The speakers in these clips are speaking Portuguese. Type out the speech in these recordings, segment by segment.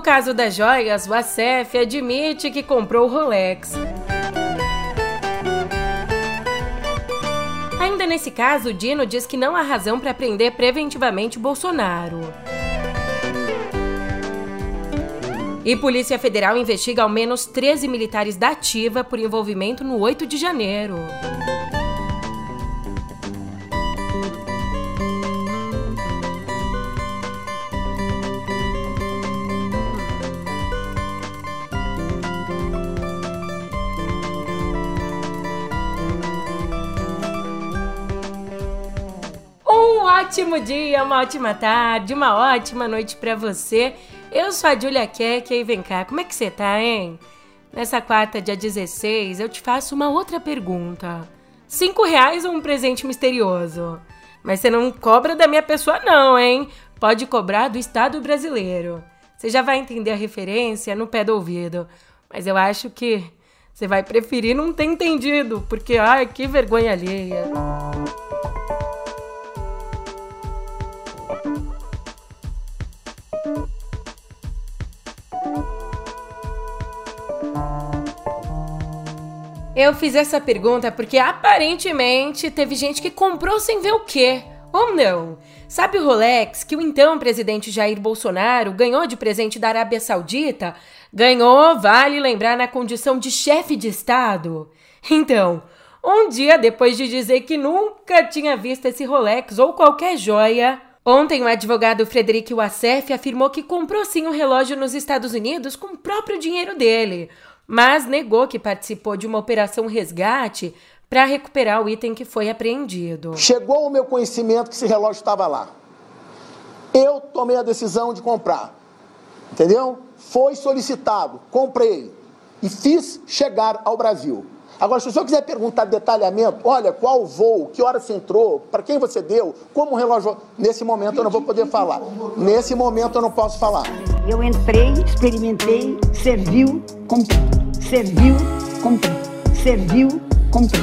No caso das joias, o ACF admite que comprou o Rolex. Ainda nesse caso, Dino diz que não há razão para prender preventivamente Bolsonaro. E Polícia Federal investiga ao menos 13 militares da ativa por envolvimento no 8 de janeiro. Ótimo dia, uma ótima tarde, uma ótima noite para você. Eu sou a Julia Keck e vem cá, como é que você tá, hein? Nessa quarta, dia 16, eu te faço uma outra pergunta. Cinco reais ou um presente misterioso? Mas você não cobra da minha pessoa não, hein? Pode cobrar do Estado brasileiro. Você já vai entender a referência no pé do ouvido. Mas eu acho que você vai preferir não ter entendido, porque, ai, que vergonha alheia. Eu fiz essa pergunta porque aparentemente teve gente que comprou sem ver o quê. Ou não? Sabe o Rolex que o então presidente Jair Bolsonaro ganhou de presente da Arábia Saudita? Ganhou, vale lembrar, na condição de chefe de Estado. Então, um dia depois de dizer que nunca tinha visto esse Rolex ou qualquer joia, ontem o advogado Frederic Wassef afirmou que comprou sim o um relógio nos Estados Unidos com o próprio dinheiro dele mas negou que participou de uma operação resgate para recuperar o item que foi apreendido. Chegou ao meu conhecimento que esse relógio estava lá. Eu tomei a decisão de comprar. Entendeu? Foi solicitado, comprei e fiz chegar ao Brasil. Agora, se o senhor quiser perguntar detalhamento, olha, qual voo, que hora você entrou, para quem você deu, como o relógio. Nesse momento eu não vou poder falar. Nesse momento eu não posso falar. Eu entrei, experimentei, serviu, comprei. Serviu, comprei. Serviu, comprei.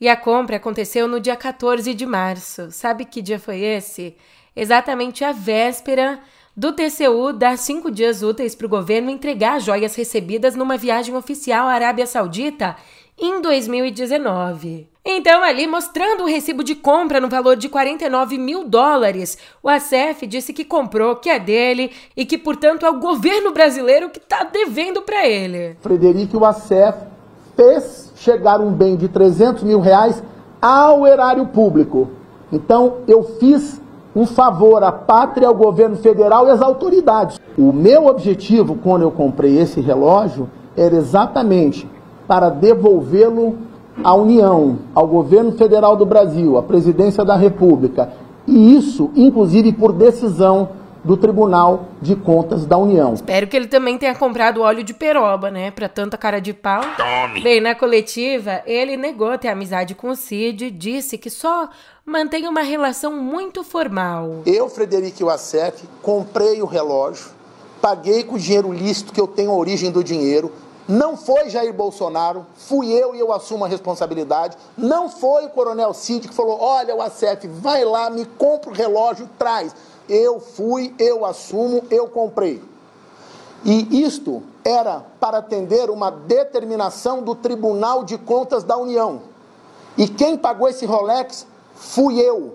E a compra aconteceu no dia 14 de março. Sabe que dia foi esse? Exatamente a véspera do TCU dar cinco dias úteis para o governo entregar joias recebidas numa viagem oficial à Arábia Saudita em 2019. Então, ali mostrando o recibo de compra no valor de 49 mil dólares, o ACF disse que comprou, que é dele e que, portanto, é o governo brasileiro que está devendo para ele. Frederico, o ACF fez chegar um bem de 300 mil reais ao erário público. Então, eu fiz um favor à pátria, ao governo federal e às autoridades. O meu objetivo quando eu comprei esse relógio era exatamente para devolvê-lo à União, ao governo federal do Brasil, à presidência da República. E isso, inclusive, por decisão do Tribunal de Contas da União. Espero que ele também tenha comprado óleo de peroba, né? Pra tanta cara de pau. Tome. Bem, na coletiva, ele negou ter amizade com o Cid, disse que só mantém uma relação muito formal. Eu, Frederico Wassef, comprei o relógio, paguei com o dinheiro lícito que eu tenho a origem do dinheiro, não foi Jair Bolsonaro, fui eu e eu assumo a responsabilidade. Não foi o Coronel Cid que falou: olha, o ACF, vai lá, me compra o relógio, traz. Eu fui, eu assumo, eu comprei. E isto era para atender uma determinação do Tribunal de Contas da União. E quem pagou esse Rolex fui eu,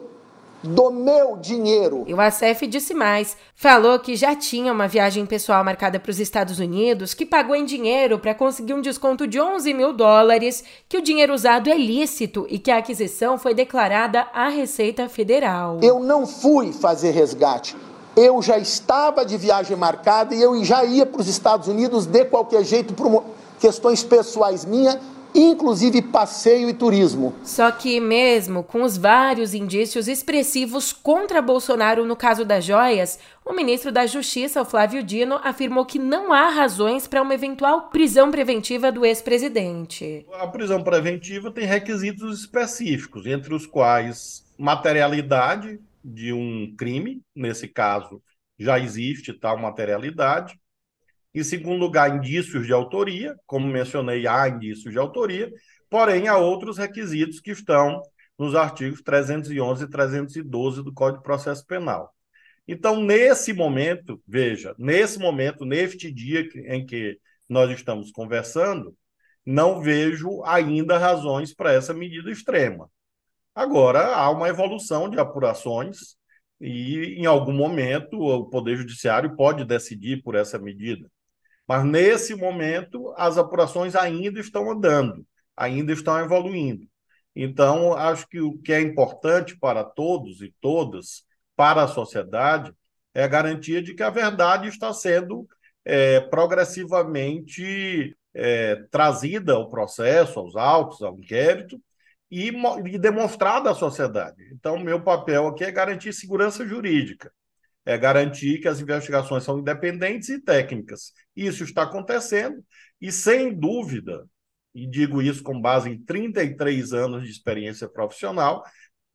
do meu dinheiro. E o ACF disse mais. Falou que já tinha uma viagem pessoal marcada para os Estados Unidos, que pagou em dinheiro para conseguir um desconto de 11 mil dólares, que o dinheiro usado é lícito e que a aquisição foi declarada à Receita Federal. Eu não fui fazer resgate. Eu já estava de viagem marcada e eu já ia para os Estados Unidos de qualquer jeito por questões pessoais minhas inclusive passeio e turismo. Só que, mesmo com os vários indícios expressivos contra Bolsonaro no caso das joias, o ministro da Justiça, o Flávio Dino, afirmou que não há razões para uma eventual prisão preventiva do ex-presidente. A prisão preventiva tem requisitos específicos, entre os quais materialidade de um crime, nesse caso já existe tal materialidade, em segundo lugar, indícios de autoria, como mencionei, há indícios de autoria, porém há outros requisitos que estão nos artigos 311 e 312 do Código de Processo Penal. Então, nesse momento, veja, nesse momento, neste dia em que nós estamos conversando, não vejo ainda razões para essa medida extrema. Agora, há uma evolução de apurações e, em algum momento, o Poder Judiciário pode decidir por essa medida. Mas, nesse momento, as apurações ainda estão andando, ainda estão evoluindo. Então, acho que o que é importante para todos e todas, para a sociedade, é a garantia de que a verdade está sendo é, progressivamente é, trazida ao processo, aos autos, ao inquérito, e, e demonstrada à sociedade. Então, meu papel aqui é garantir segurança jurídica, é garantir que as investigações são independentes e técnicas. Isso está acontecendo, e sem dúvida, e digo isso com base em 33 anos de experiência profissional,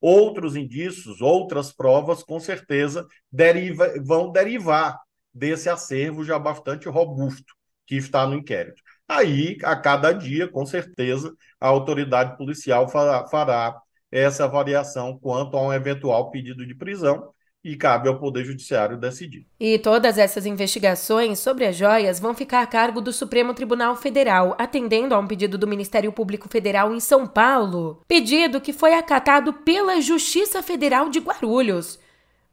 outros indícios, outras provas, com certeza, deriva, vão derivar desse acervo já bastante robusto que está no inquérito. Aí, a cada dia, com certeza, a autoridade policial fará, fará essa avaliação quanto a um eventual pedido de prisão e cabe ao Poder Judiciário decidir. E todas essas investigações sobre as joias vão ficar a cargo do Supremo Tribunal Federal, atendendo a um pedido do Ministério Público Federal em São Paulo. Pedido que foi acatado pela Justiça Federal de Guarulhos.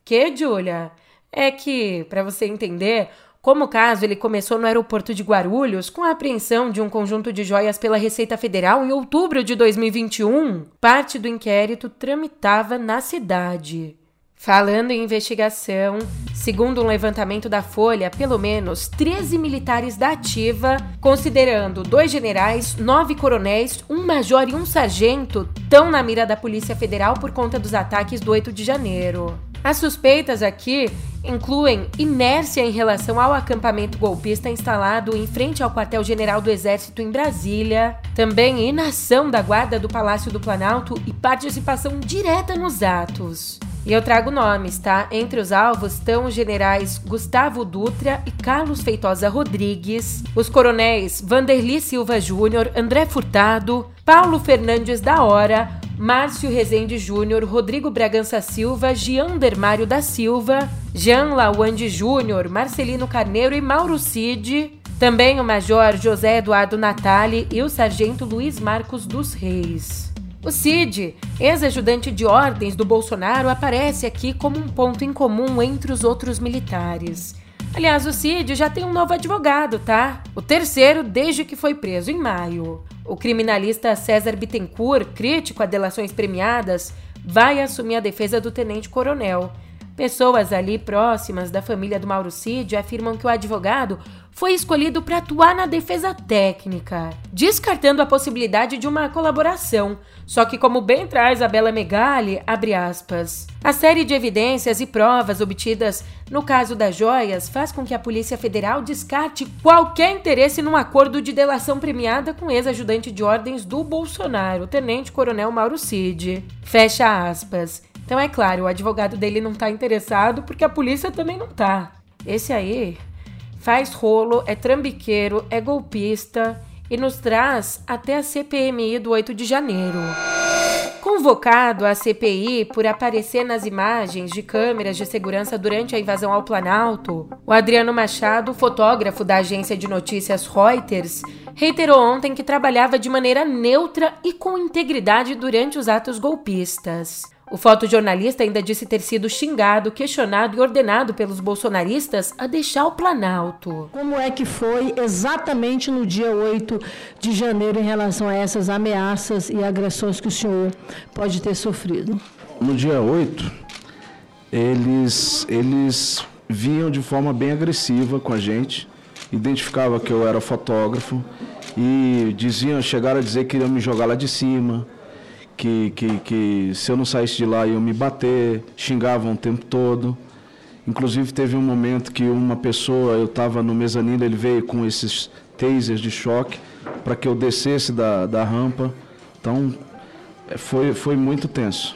Que, Julia? É que, para você entender, como o caso ele começou no aeroporto de Guarulhos com a apreensão de um conjunto de joias pela Receita Federal em outubro de 2021, parte do inquérito tramitava na cidade. Falando em investigação, segundo um levantamento da Folha, pelo menos 13 militares da ativa, considerando dois generais, nove coronéis, um major e um sargento, estão na mira da Polícia Federal por conta dos ataques do 8 de janeiro. As suspeitas aqui incluem inércia em relação ao acampamento golpista instalado em frente ao quartel-general do Exército em Brasília, também inação da guarda do Palácio do Planalto e participação direta nos atos. E eu trago nomes, tá? Entre os alvos estão os generais Gustavo Dutra e Carlos Feitosa Rodrigues, os coronéis Vanderli Silva Júnior, André Furtado, Paulo Fernandes da Hora, Márcio Rezende Júnior, Rodrigo Bragança Silva, Jean Dermário da Silva, Jean Lawande Júnior, Marcelino Carneiro e Mauro Cid, também o Major José Eduardo Natali e o Sargento Luiz Marcos dos Reis. O Cid, ex-ajudante de ordens do Bolsonaro, aparece aqui como um ponto em comum entre os outros militares. Aliás, o Cid já tem um novo advogado, tá? O terceiro desde que foi preso em maio. O criminalista César Bittencourt, crítico a delações premiadas, vai assumir a defesa do tenente-coronel. Pessoas ali próximas da família do Mauro Cid afirmam que o advogado foi escolhido para atuar na defesa técnica, descartando a possibilidade de uma colaboração. Só que, como bem traz a Bela Megali, abre aspas, a série de evidências e provas obtidas no caso das joias faz com que a Polícia Federal descarte qualquer interesse num acordo de delação premiada com ex-ajudante de ordens do Bolsonaro, Tenente Coronel Mauro Cid. Fecha aspas. Então é claro, o advogado dele não tá interessado porque a polícia também não tá. Esse aí faz rolo, é trambiqueiro, é golpista e nos traz até a CPMI do 8 de janeiro. Convocado à CPI por aparecer nas imagens de câmeras de segurança durante a invasão ao Planalto, o Adriano Machado, fotógrafo da agência de notícias Reuters, reiterou ontem que trabalhava de maneira neutra e com integridade durante os atos golpistas. O fotojornalista ainda disse ter sido xingado, questionado e ordenado pelos bolsonaristas a deixar o Planalto. Como é que foi exatamente no dia 8 de janeiro em relação a essas ameaças e agressões que o senhor pode ter sofrido? No dia 8, eles, eles vinham de forma bem agressiva com a gente, identificava que eu era fotógrafo e diziam, chegaram a dizer que iriam me jogar lá de cima que, que, que se eu não saísse de lá iam me bater, xingavam o tempo todo. Inclusive teve um momento que uma pessoa, eu estava no mezanino, ele veio com esses tasers de choque para que eu descesse da, da rampa. Então é, foi, foi muito tenso.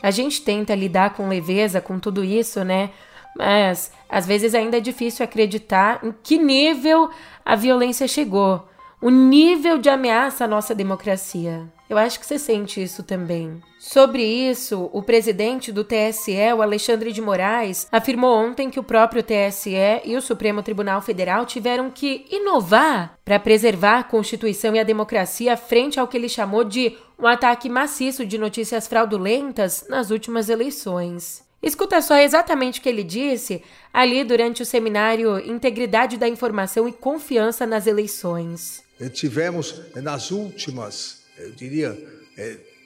A gente tenta lidar com leveza com tudo isso, né? Mas às vezes ainda é difícil acreditar em que nível a violência chegou. O nível de ameaça à nossa democracia. Eu acho que você sente isso também. Sobre isso, o presidente do TSE, o Alexandre de Moraes, afirmou ontem que o próprio TSE e o Supremo Tribunal Federal tiveram que inovar para preservar a Constituição e a democracia frente ao que ele chamou de um ataque maciço de notícias fraudulentas nas últimas eleições. Escuta só exatamente o que ele disse ali durante o seminário Integridade da Informação e Confiança nas Eleições. Tivemos nas últimas, eu diria,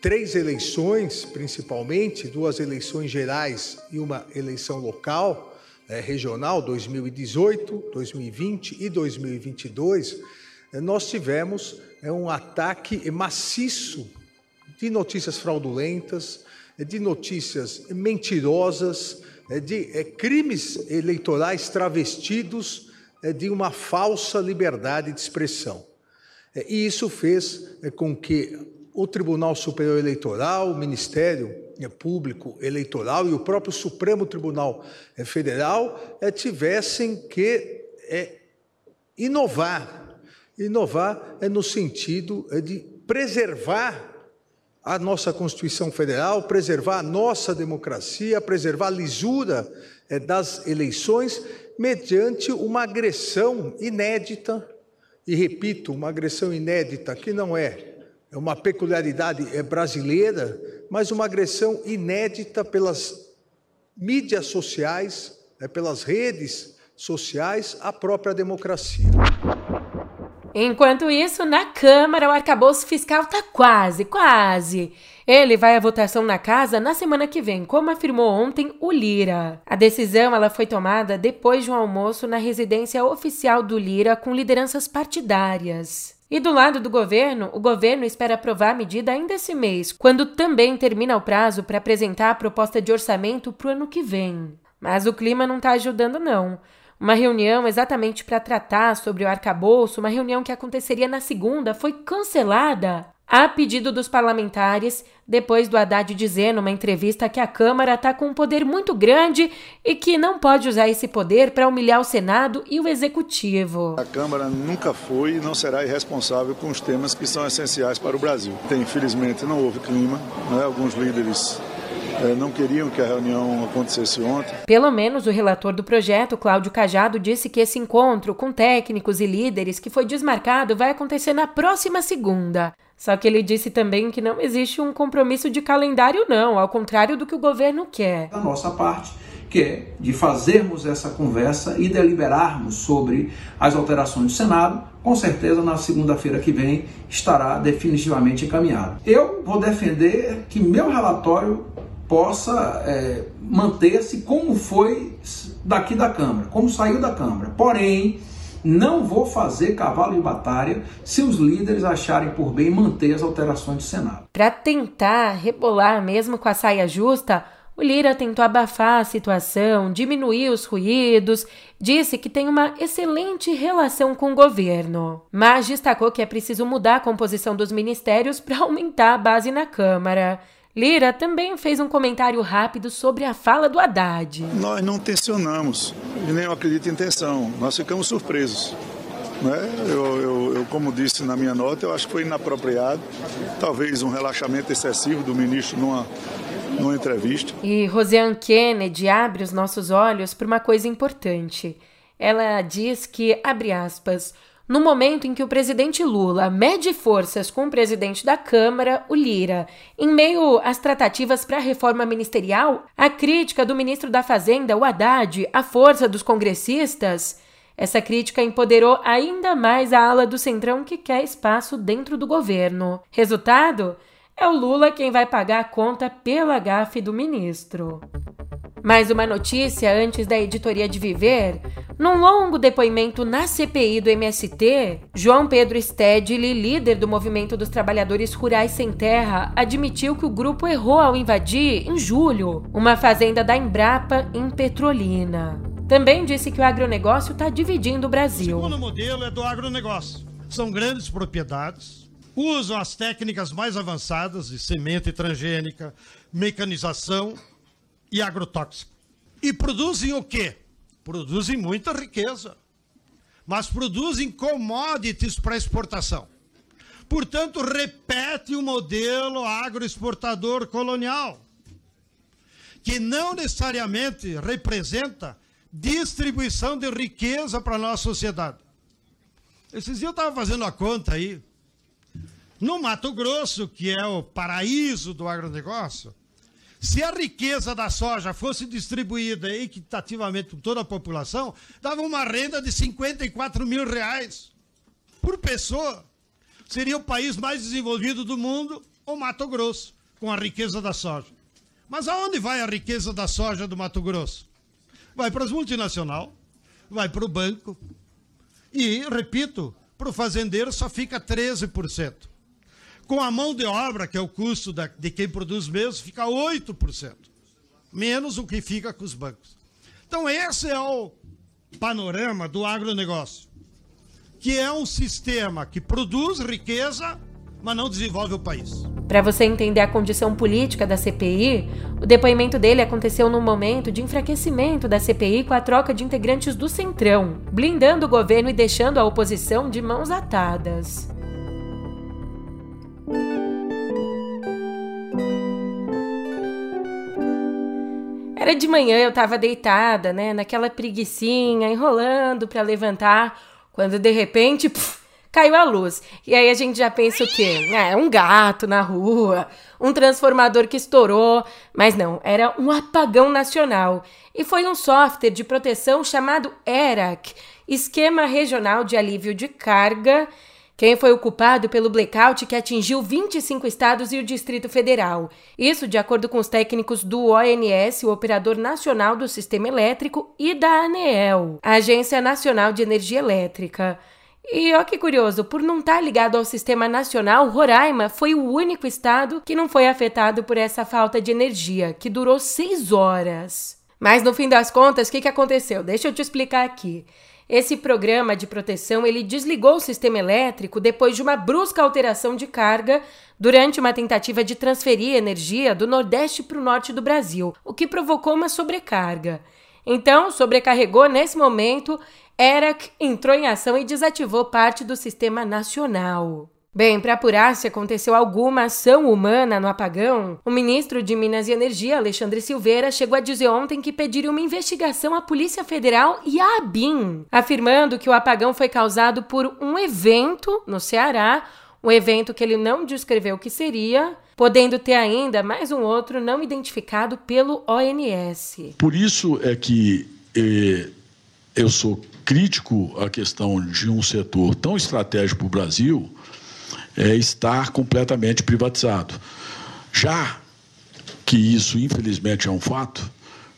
três eleições, principalmente, duas eleições gerais e uma eleição local, regional, 2018, 2020 e 2022, é, nós tivemos um ataque maciço de notícias fraudulentas, de notícias mentirosas, de crimes eleitorais travestidos de uma falsa liberdade de expressão. E isso fez com que o Tribunal Superior Eleitoral, o Ministério Público Eleitoral e o próprio Supremo Tribunal Federal tivessem que inovar. Inovar é no sentido de preservar a nossa Constituição Federal, preservar a nossa democracia, preservar a lisura é, das eleições, mediante uma agressão inédita, e repito, uma agressão inédita que não é, é uma peculiaridade é, brasileira, mas uma agressão inédita pelas mídias sociais, é, pelas redes sociais, à própria democracia. Enquanto isso, na Câmara, o arcabouço fiscal tá quase, quase. Ele vai à votação na casa na semana que vem, como afirmou ontem o Lira. A decisão ela foi tomada depois de um almoço na residência oficial do Lira com lideranças partidárias. E do lado do governo, o governo espera aprovar a medida ainda esse mês, quando também termina o prazo para apresentar a proposta de orçamento para o ano que vem. Mas o clima não está ajudando, não. Uma reunião exatamente para tratar sobre o arcabouço, uma reunião que aconteceria na segunda, foi cancelada a pedido dos parlamentares, depois do Haddad dizer numa entrevista que a Câmara está com um poder muito grande e que não pode usar esse poder para humilhar o Senado e o Executivo. A Câmara nunca foi e não será irresponsável com os temas que são essenciais para o Brasil. Infelizmente não houve clima, né? alguns líderes é, não queriam que a reunião acontecesse ontem. Pelo menos o relator do projeto, Cláudio Cajado, disse que esse encontro com técnicos e líderes que foi desmarcado vai acontecer na próxima segunda. Só que ele disse também que não existe um compromisso de calendário, não, ao contrário do que o governo quer. Da nossa parte, que é de fazermos essa conversa e deliberarmos sobre as alterações do Senado, com certeza na segunda-feira que vem estará definitivamente encaminhado. Eu vou defender que meu relatório possa é, manter-se como foi daqui da Câmara, como saiu da Câmara. Porém, não vou fazer cavalo de batalha se os líderes acharem por bem manter as alterações do Senado. Para tentar rebolar mesmo com a saia justa, o Lira tentou abafar a situação, diminuir os ruídos, disse que tem uma excelente relação com o governo, mas destacou que é preciso mudar a composição dos ministérios para aumentar a base na Câmara. Lira também fez um comentário rápido sobre a fala do Haddad. Nós não tensionamos, e nem eu acredito em intenção, nós ficamos surpresos. Né? Eu, eu, eu, como disse na minha nota, eu acho que foi inapropriado, talvez um relaxamento excessivo do ministro numa, numa entrevista. E Rosiane Kennedy abre os nossos olhos para uma coisa importante. Ela diz que, abre aspas, no momento em que o presidente Lula mede forças com o presidente da Câmara, o Lira, em meio às tratativas para a reforma ministerial, a crítica do ministro da Fazenda, o Haddad, à força dos congressistas, essa crítica empoderou ainda mais a ala do Centrão que quer espaço dentro do governo. Resultado? É o Lula quem vai pagar a conta pela gafe do ministro. Mais uma notícia antes da editoria de Viver. Num longo depoimento na CPI do MST, João Pedro Stedley, líder do Movimento dos Trabalhadores Rurais Sem Terra, admitiu que o grupo errou ao invadir, em julho, uma fazenda da Embrapa em Petrolina. Também disse que o agronegócio está dividindo o Brasil. O segundo modelo é do agronegócio. São grandes propriedades, usam as técnicas mais avançadas de semente transgênica, mecanização e agrotóxico. E produzem o quê? Produzem muita riqueza. mas produzem commodities para exportação. Portanto, repete o modelo agroexportador colonial, que não necessariamente representa distribuição de riqueza para a nossa sociedade. Esses dias eu estava fazendo a conta aí. No Mato Grosso, que é o paraíso do agronegócio, se a riqueza da soja fosse distribuída equitativamente por toda a população, dava uma renda de 54 mil reais por pessoa seria o país mais desenvolvido do mundo, o Mato Grosso, com a riqueza da soja. Mas aonde vai a riqueza da soja do Mato Grosso? Vai para as multinacionais, vai para o banco. E, repito, para o fazendeiro só fica 13%. Com a mão de obra, que é o custo da, de quem produz mesmo, fica 8%. Menos o que fica com os bancos. Então, esse é o panorama do agronegócio que é um sistema que produz riqueza, mas não desenvolve o país. Para você entender a condição política da CPI, o depoimento dele aconteceu num momento de enfraquecimento da CPI com a troca de integrantes do Centrão, blindando o governo e deixando a oposição de mãos atadas. Era de manhã, eu estava deitada, né, naquela preguiçinha, enrolando para levantar quando de repente, caiu a luz. E aí a gente já pensa o quê? É, um gato na rua, um transformador que estourou. Mas não, era um apagão nacional. E foi um software de proteção chamado ERAC Esquema Regional de Alívio de Carga. Quem foi o culpado pelo blackout que atingiu 25 estados e o Distrito Federal? Isso de acordo com os técnicos do ONS, o Operador Nacional do Sistema Elétrico, e da ANEEL, Agência Nacional de Energia Elétrica. E ó que curioso, por não estar tá ligado ao sistema nacional, Roraima foi o único estado que não foi afetado por essa falta de energia, que durou seis horas. Mas no fim das contas, o que, que aconteceu? Deixa eu te explicar aqui. Esse programa de proteção ele desligou o sistema elétrico depois de uma brusca alteração de carga durante uma tentativa de transferir energia do Nordeste para o Norte do Brasil, o que provocou uma sobrecarga. Então, sobrecarregou nesse momento, ERAC entrou em ação e desativou parte do sistema nacional. Bem, para apurar se aconteceu alguma ação humana no apagão, o ministro de Minas e Energia, Alexandre Silveira, chegou a dizer ontem que pediria uma investigação à Polícia Federal e à ABIN, afirmando que o apagão foi causado por um evento no Ceará, um evento que ele não descreveu o que seria, podendo ter ainda mais um outro não identificado pelo ONS. Por isso é que eh, eu sou crítico à questão de um setor tão estratégico para o Brasil é, estar completamente privatizado. Já que isso, infelizmente, é um fato,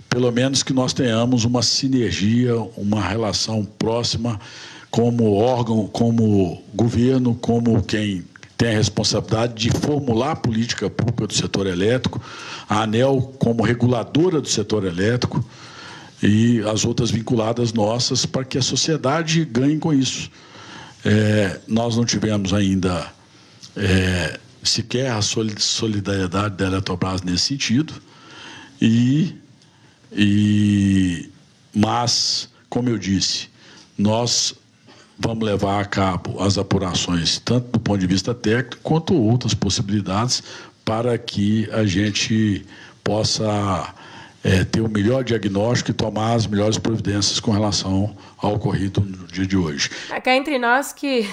pelo menos que nós tenhamos uma sinergia, uma relação próxima como órgão, como governo, como quem tem a responsabilidade de formular a política pública do setor elétrico, a ANEL como reguladora do setor elétrico e as outras vinculadas nossas para que a sociedade ganhe com isso. É, nós não tivemos ainda é, sequer a solidariedade da Eletrobras nesse sentido. E, e, mas, como eu disse, nós vamos levar a cabo as apurações, tanto do ponto de vista técnico, quanto outras possibilidades, para que a gente possa é, ter o melhor diagnóstico e tomar as melhores providências com relação ao ocorrido no dia de hoje. Cá entre nós que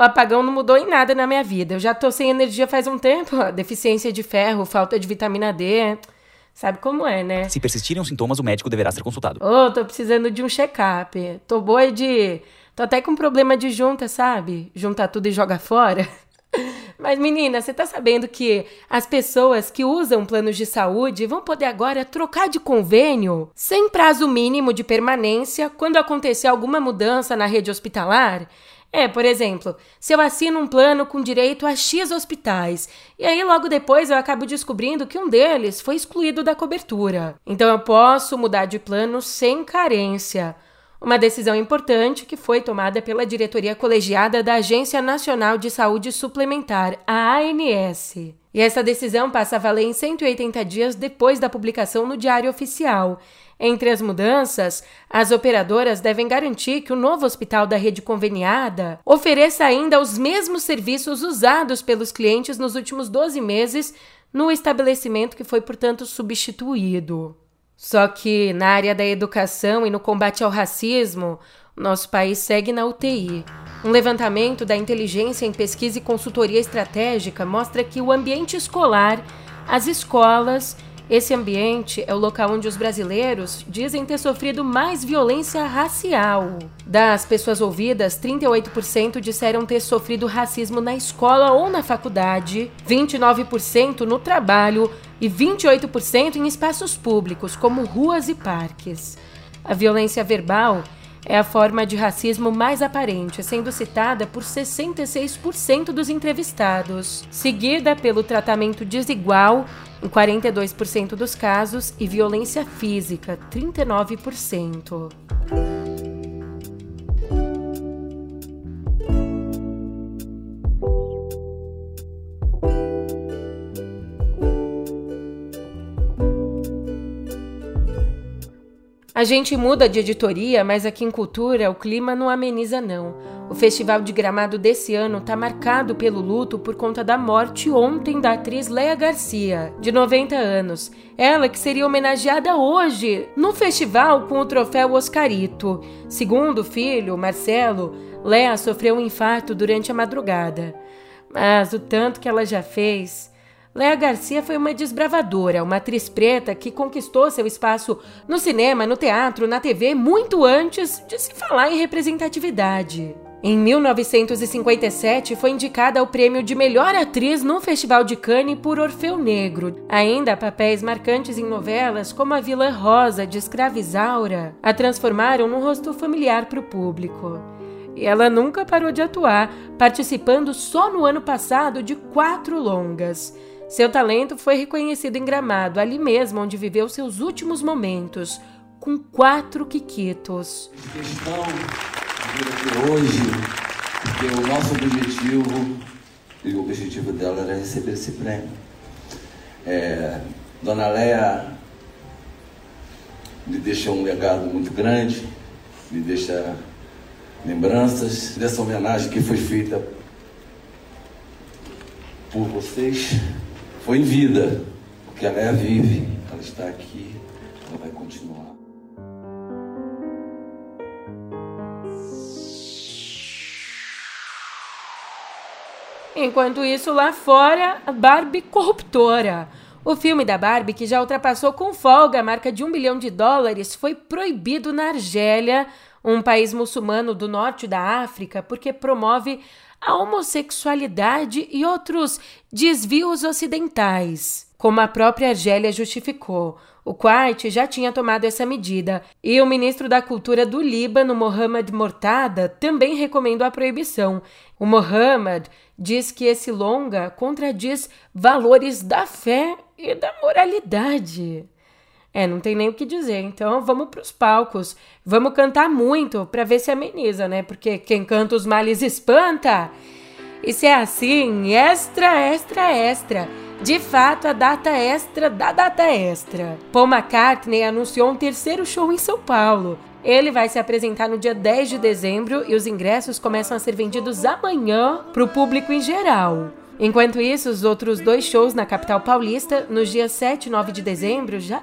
o apagão não mudou em nada na minha vida. Eu já tô sem energia faz um tempo. Deficiência de ferro, falta de vitamina D. Sabe como é, né? Se persistirem os sintomas, o médico deverá ser consultado. Ô, oh, tô precisando de um check-up. Tô boa de. Tô até com problema de junta, sabe? Junta tudo e joga fora. Mas, menina, você tá sabendo que as pessoas que usam planos de saúde vão poder agora trocar de convênio sem prazo mínimo de permanência quando acontecer alguma mudança na rede hospitalar? É, por exemplo, se eu assino um plano com direito a X hospitais, e aí logo depois eu acabo descobrindo que um deles foi excluído da cobertura. Então eu posso mudar de plano sem carência. Uma decisão importante que foi tomada pela diretoria colegiada da Agência Nacional de Saúde Suplementar, a ANS. E essa decisão passa a valer em 180 dias depois da publicação no Diário Oficial. Entre as mudanças, as operadoras devem garantir que o novo hospital da rede conveniada ofereça ainda os mesmos serviços usados pelos clientes nos últimos 12 meses no estabelecimento que foi, portanto, substituído. Só que na área da educação e no combate ao racismo, nosso país segue na UTI. Um levantamento da Inteligência em Pesquisa e Consultoria Estratégica mostra que o ambiente escolar, as escolas, esse ambiente é o local onde os brasileiros dizem ter sofrido mais violência racial. Das pessoas ouvidas, 38% disseram ter sofrido racismo na escola ou na faculdade, 29% no trabalho e 28% em espaços públicos, como ruas e parques. A violência verbal é a forma de racismo mais aparente, sendo citada por 66% dos entrevistados, seguida pelo tratamento desigual, em 42% dos casos, e violência física, 39%. A gente muda de editoria, mas aqui em Cultura o clima não ameniza não. O Festival de Gramado desse ano está marcado pelo luto por conta da morte ontem da atriz Leia Garcia, de 90 anos. Ela que seria homenageada hoje no festival com o troféu Oscarito. Segundo o filho, Marcelo, Leia sofreu um infarto durante a madrugada. Mas o tanto que ela já fez Léa Garcia foi uma desbravadora, uma atriz preta que conquistou seu espaço no cinema, no teatro, na TV muito antes de se falar em representatividade. Em 1957, foi indicada ao prêmio de melhor atriz no Festival de Cannes por Orfeu Negro. Ainda papéis marcantes em novelas como a vilã Rosa de Escravizaura a transformaram num rosto familiar para o público. E ela nunca parou de atuar, participando só no ano passado de quatro longas. Seu talento foi reconhecido em Gramado, ali mesmo onde viveu seus últimos momentos, com quatro quiquitos. Aqui hoje, porque o nosso objetivo e o objetivo dela era receber esse prêmio. É, Dona Leia me deixa um legado muito grande, me deixa lembranças dessa homenagem que foi feita por vocês foi em vida, porque a Leia vive, ela está aqui, ela vai continuar. Enquanto isso, lá fora, a Barbie corruptora. O filme da Barbie, que já ultrapassou com folga a marca de um bilhão de dólares, foi proibido na Argélia, um país muçulmano do norte da África, porque promove a homossexualidade e outros desvios ocidentais. Como a própria Argélia justificou, o Kuwait já tinha tomado essa medida e o ministro da Cultura do Líbano, Mohamed Mortada, também recomendou a proibição. O Mohamed diz que esse longa contradiz valores da fé e da moralidade. É, não tem nem o que dizer. Então vamos para os palcos. Vamos cantar muito para ver se ameniza, né? Porque quem canta os males espanta. E se é assim, extra, extra, extra. De fato, a data extra da data extra. Paul McCartney anunciou um terceiro show em São Paulo. Ele vai se apresentar no dia 10 de dezembro e os ingressos começam a ser vendidos amanhã para o público em geral. Enquanto isso, os outros dois shows na capital paulista, nos dias 7 e 9 de dezembro, já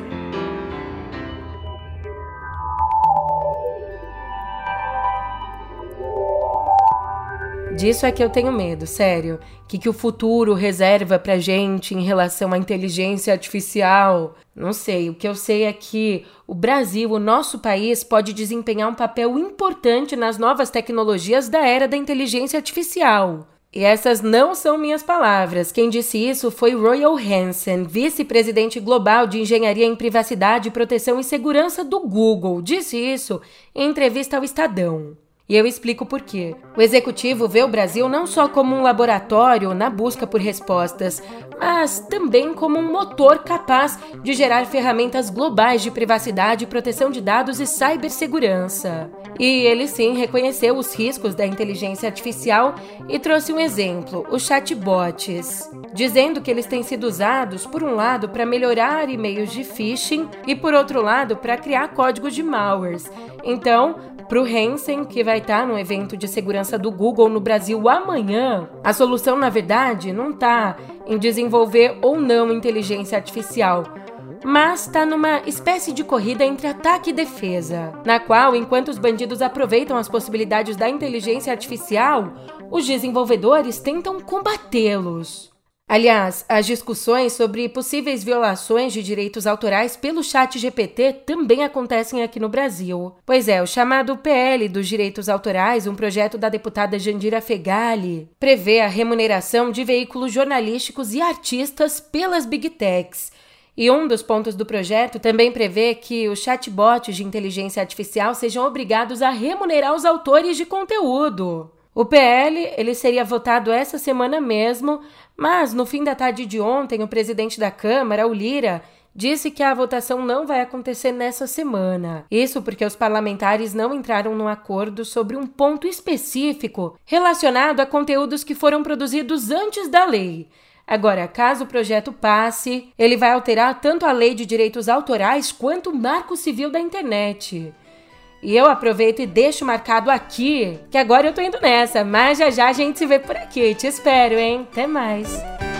Disso é que eu tenho medo, sério. Que, que o futuro reserva pra gente em relação à inteligência artificial? Não sei. O que eu sei é que o Brasil, o nosso país, pode desempenhar um papel importante nas novas tecnologias da era da inteligência artificial. E essas não são minhas palavras. Quem disse isso foi Royal Hansen, vice-presidente global de engenharia em privacidade, proteção e segurança do Google. Disse isso em entrevista ao Estadão. E eu explico por quê. O executivo vê o Brasil não só como um laboratório na busca por respostas, mas também como um motor capaz de gerar ferramentas globais de privacidade, proteção de dados e cibersegurança. E ele sim reconheceu os riscos da inteligência artificial e trouxe um exemplo: os chatbots, dizendo que eles têm sido usados, por um lado, para melhorar e-mails de phishing e, por outro lado, para criar códigos de malwares. Então, para o Hansen, que vai estar tá no evento de segurança do Google no Brasil amanhã, a solução, na verdade, não está em desenvolver ou não inteligência artificial, mas está numa espécie de corrida entre ataque e defesa, na qual, enquanto os bandidos aproveitam as possibilidades da inteligência artificial, os desenvolvedores tentam combatê-los. Aliás, as discussões sobre possíveis violações de direitos autorais pelo chat GPT também acontecem aqui no Brasil. Pois é, o chamado PL dos Direitos Autorais, um projeto da deputada Jandira Fegali, prevê a remuneração de veículos jornalísticos e artistas pelas Big Techs. E um dos pontos do projeto também prevê que os chatbots de inteligência artificial sejam obrigados a remunerar os autores de conteúdo. O PL ele seria votado essa semana mesmo, mas no fim da tarde de ontem, o presidente da Câmara, o Lira, disse que a votação não vai acontecer nessa semana. Isso porque os parlamentares não entraram no acordo sobre um ponto específico relacionado a conteúdos que foram produzidos antes da lei. Agora, caso o projeto passe, ele vai alterar tanto a lei de direitos autorais quanto o marco civil da internet. E eu aproveito e deixo marcado aqui que agora eu tô indo nessa, mas já já a gente se vê por aqui. Te espero, hein? Até mais.